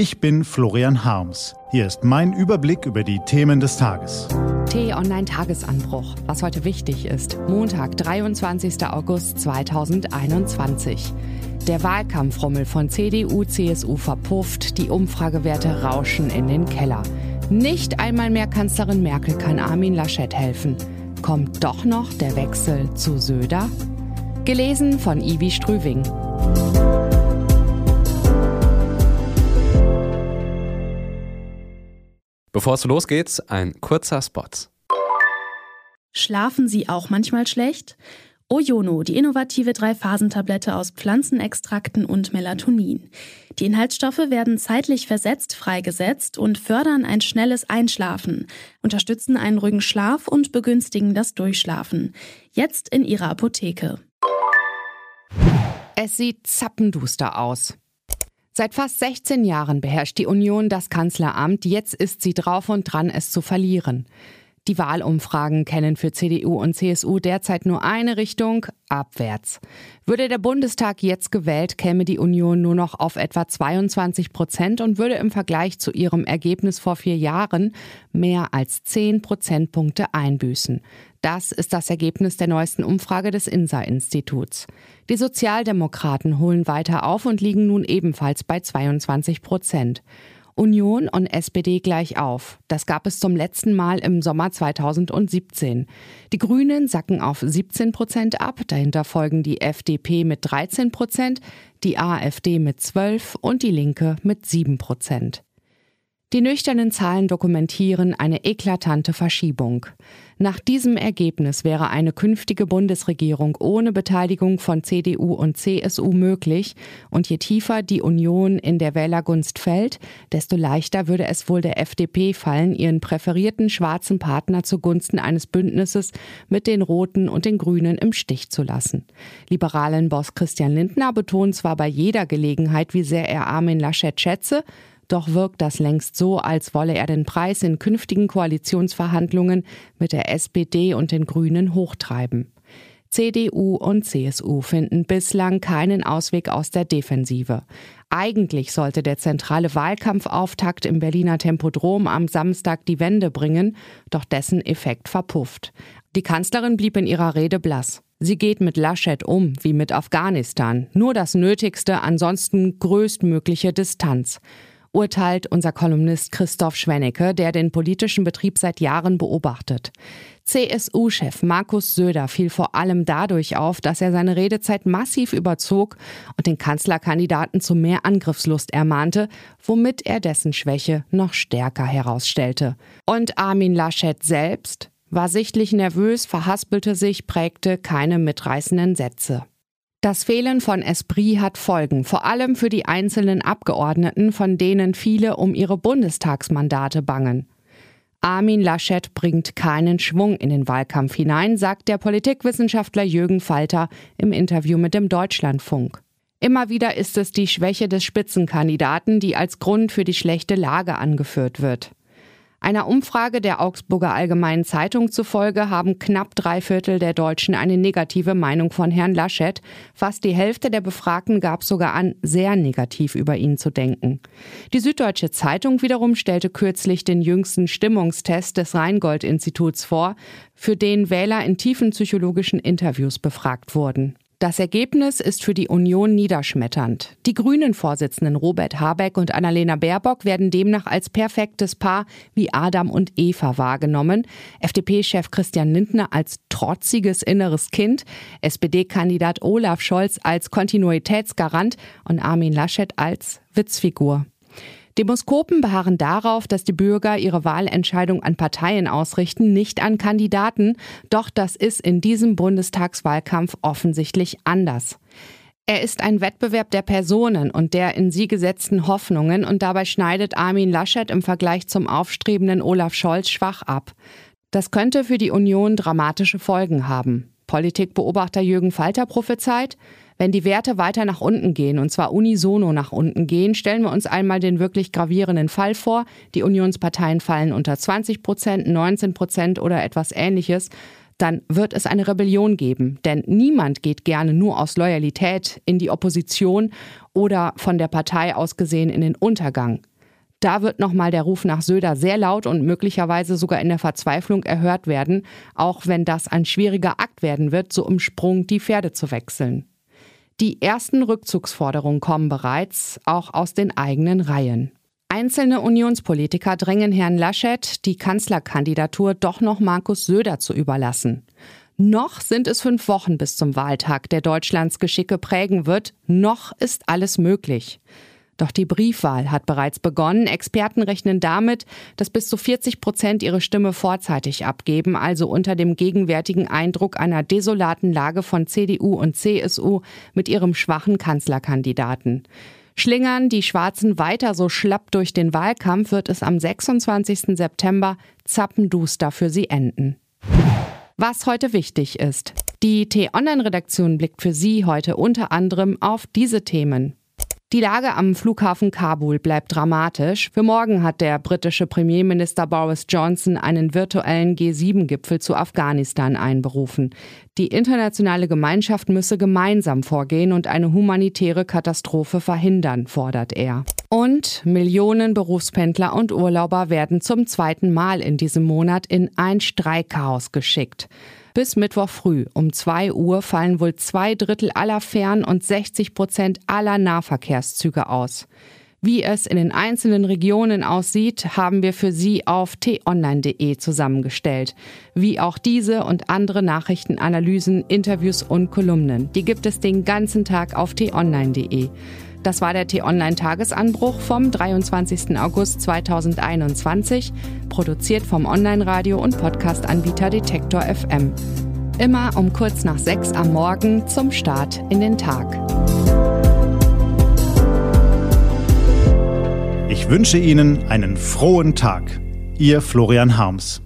Ich bin Florian Harms. Hier ist mein Überblick über die Themen des Tages. T-Online-Tagesanbruch. Was heute wichtig ist. Montag, 23. August 2021. Der Wahlkampfrummel von CDU, CSU verpufft. Die Umfragewerte rauschen in den Keller. Nicht einmal mehr Kanzlerin Merkel kann Armin Laschet helfen. Kommt doch noch der Wechsel zu Söder? Gelesen von Ivi Strüving. Bevor es losgeht, ein kurzer Spot. Schlafen Sie auch manchmal schlecht? Ojono, die innovative Drei-Phasen-Tablette aus Pflanzenextrakten und Melatonin. Die Inhaltsstoffe werden zeitlich versetzt freigesetzt und fördern ein schnelles Einschlafen, unterstützen einen ruhigen Schlaf und begünstigen das Durchschlafen. Jetzt in Ihrer Apotheke. Es sieht zappenduster aus. Seit fast 16 Jahren beherrscht die Union das Kanzleramt. Jetzt ist sie drauf und dran, es zu verlieren. Die Wahlumfragen kennen für CDU und CSU derzeit nur eine Richtung, abwärts. Würde der Bundestag jetzt gewählt, käme die Union nur noch auf etwa 22 Prozent und würde im Vergleich zu ihrem Ergebnis vor vier Jahren mehr als 10 Prozentpunkte einbüßen. Das ist das Ergebnis der neuesten Umfrage des INSA-Instituts. Die Sozialdemokraten holen weiter auf und liegen nun ebenfalls bei 22 Prozent. Union und SPD gleich auf. Das gab es zum letzten Mal im Sommer 2017. Die Grünen sacken auf 17 Prozent ab. Dahinter folgen die FDP mit 13 Prozent, die AfD mit 12 und die Linke mit 7 Prozent. Die nüchternen Zahlen dokumentieren eine eklatante Verschiebung. Nach diesem Ergebnis wäre eine künftige Bundesregierung ohne Beteiligung von CDU und CSU möglich, und je tiefer die Union in der Wählergunst fällt, desto leichter würde es wohl der FDP fallen, ihren präferierten schwarzen Partner zugunsten eines Bündnisses mit den Roten und den Grünen im Stich zu lassen. Liberalen Boss Christian Lindner betont zwar bei jeder Gelegenheit, wie sehr er Armin Laschet schätze, doch wirkt das längst so, als wolle er den Preis in künftigen Koalitionsverhandlungen mit der SPD und den Grünen hochtreiben. CDU und CSU finden bislang keinen Ausweg aus der Defensive. Eigentlich sollte der zentrale Wahlkampfauftakt im Berliner Tempodrom am Samstag die Wende bringen, doch dessen Effekt verpufft. Die Kanzlerin blieb in ihrer Rede blass. Sie geht mit Laschet um wie mit Afghanistan. Nur das Nötigste, ansonsten größtmögliche Distanz urteilt unser Kolumnist Christoph Schwennecke, der den politischen Betrieb seit Jahren beobachtet. CSU-Chef Markus Söder fiel vor allem dadurch auf, dass er seine Redezeit massiv überzog und den Kanzlerkandidaten zu mehr Angriffslust ermahnte, womit er dessen Schwäche noch stärker herausstellte. Und Armin Laschet selbst war sichtlich nervös, verhaspelte sich, prägte keine mitreißenden Sätze. Das Fehlen von Esprit hat Folgen, vor allem für die einzelnen Abgeordneten, von denen viele um ihre Bundestagsmandate bangen. Armin Laschet bringt keinen Schwung in den Wahlkampf hinein, sagt der Politikwissenschaftler Jürgen Falter im Interview mit dem Deutschlandfunk. Immer wieder ist es die Schwäche des Spitzenkandidaten, die als Grund für die schlechte Lage angeführt wird. Einer Umfrage der Augsburger Allgemeinen Zeitung zufolge haben knapp drei Viertel der Deutschen eine negative Meinung von Herrn Laschet. Fast die Hälfte der Befragten gab sogar an, sehr negativ über ihn zu denken. Die Süddeutsche Zeitung wiederum stellte kürzlich den jüngsten Stimmungstest des Rheingold-Instituts vor, für den Wähler in tiefen psychologischen Interviews befragt wurden. Das Ergebnis ist für die Union niederschmetternd. Die Grünen-Vorsitzenden Robert Habeck und Annalena Baerbock werden demnach als perfektes Paar wie Adam und Eva wahrgenommen. FDP-Chef Christian Lindner als trotziges inneres Kind, SPD-Kandidat Olaf Scholz als Kontinuitätsgarant und Armin Laschet als Witzfigur. Demoskopen beharren darauf, dass die Bürger ihre Wahlentscheidung an Parteien ausrichten, nicht an Kandidaten. Doch das ist in diesem Bundestagswahlkampf offensichtlich anders. Er ist ein Wettbewerb der Personen und der in sie gesetzten Hoffnungen und dabei schneidet Armin Laschet im Vergleich zum aufstrebenden Olaf Scholz schwach ab. Das könnte für die Union dramatische Folgen haben. Politikbeobachter Jürgen Falter prophezeit, wenn die Werte weiter nach unten gehen, und zwar unisono nach unten gehen, stellen wir uns einmal den wirklich gravierenden Fall vor. Die Unionsparteien fallen unter 20 Prozent, 19 Prozent oder etwas ähnliches. Dann wird es eine Rebellion geben. Denn niemand geht gerne nur aus Loyalität in die Opposition oder von der Partei aus gesehen in den Untergang. Da wird nochmal der Ruf nach Söder sehr laut und möglicherweise sogar in der Verzweiflung erhört werden, auch wenn das ein schwieriger Akt werden wird, so im Sprung die Pferde zu wechseln. Die ersten Rückzugsforderungen kommen bereits, auch aus den eigenen Reihen. Einzelne Unionspolitiker drängen Herrn Laschet, die Kanzlerkandidatur doch noch Markus Söder zu überlassen. Noch sind es fünf Wochen bis zum Wahltag, der Deutschlands Geschicke prägen wird. Noch ist alles möglich. Doch die Briefwahl hat bereits begonnen. Experten rechnen damit, dass bis zu 40 Prozent ihre Stimme vorzeitig abgeben, also unter dem gegenwärtigen Eindruck einer desolaten Lage von CDU und CSU mit ihrem schwachen Kanzlerkandidaten. Schlingern die Schwarzen weiter so schlapp durch den Wahlkampf, wird es am 26. September zappenduster für sie enden. Was heute wichtig ist. Die T-Online-Redaktion blickt für Sie heute unter anderem auf diese Themen. Die Lage am Flughafen Kabul bleibt dramatisch. Für morgen hat der britische Premierminister Boris Johnson einen virtuellen G7-Gipfel zu Afghanistan einberufen. Die internationale Gemeinschaft müsse gemeinsam vorgehen und eine humanitäre Katastrophe verhindern, fordert er. Und Millionen Berufspendler und Urlauber werden zum zweiten Mal in diesem Monat in ein Streikchaos geschickt. Bis Mittwoch früh um 2 Uhr fallen wohl zwei Drittel aller Fern- und 60 Prozent aller Nahverkehrszüge aus. Wie es in den einzelnen Regionen aussieht, haben wir für Sie auf t-online.de zusammengestellt. Wie auch diese und andere Nachrichtenanalysen, Interviews und Kolumnen. Die gibt es den ganzen Tag auf t-online.de. Das war der T-Online-Tagesanbruch vom 23. August 2021, produziert vom Online-Radio- und Podcast-Anbieter Detektor FM. Immer um kurz nach sechs am Morgen zum Start in den Tag. Ich wünsche Ihnen einen frohen Tag. Ihr Florian Harms.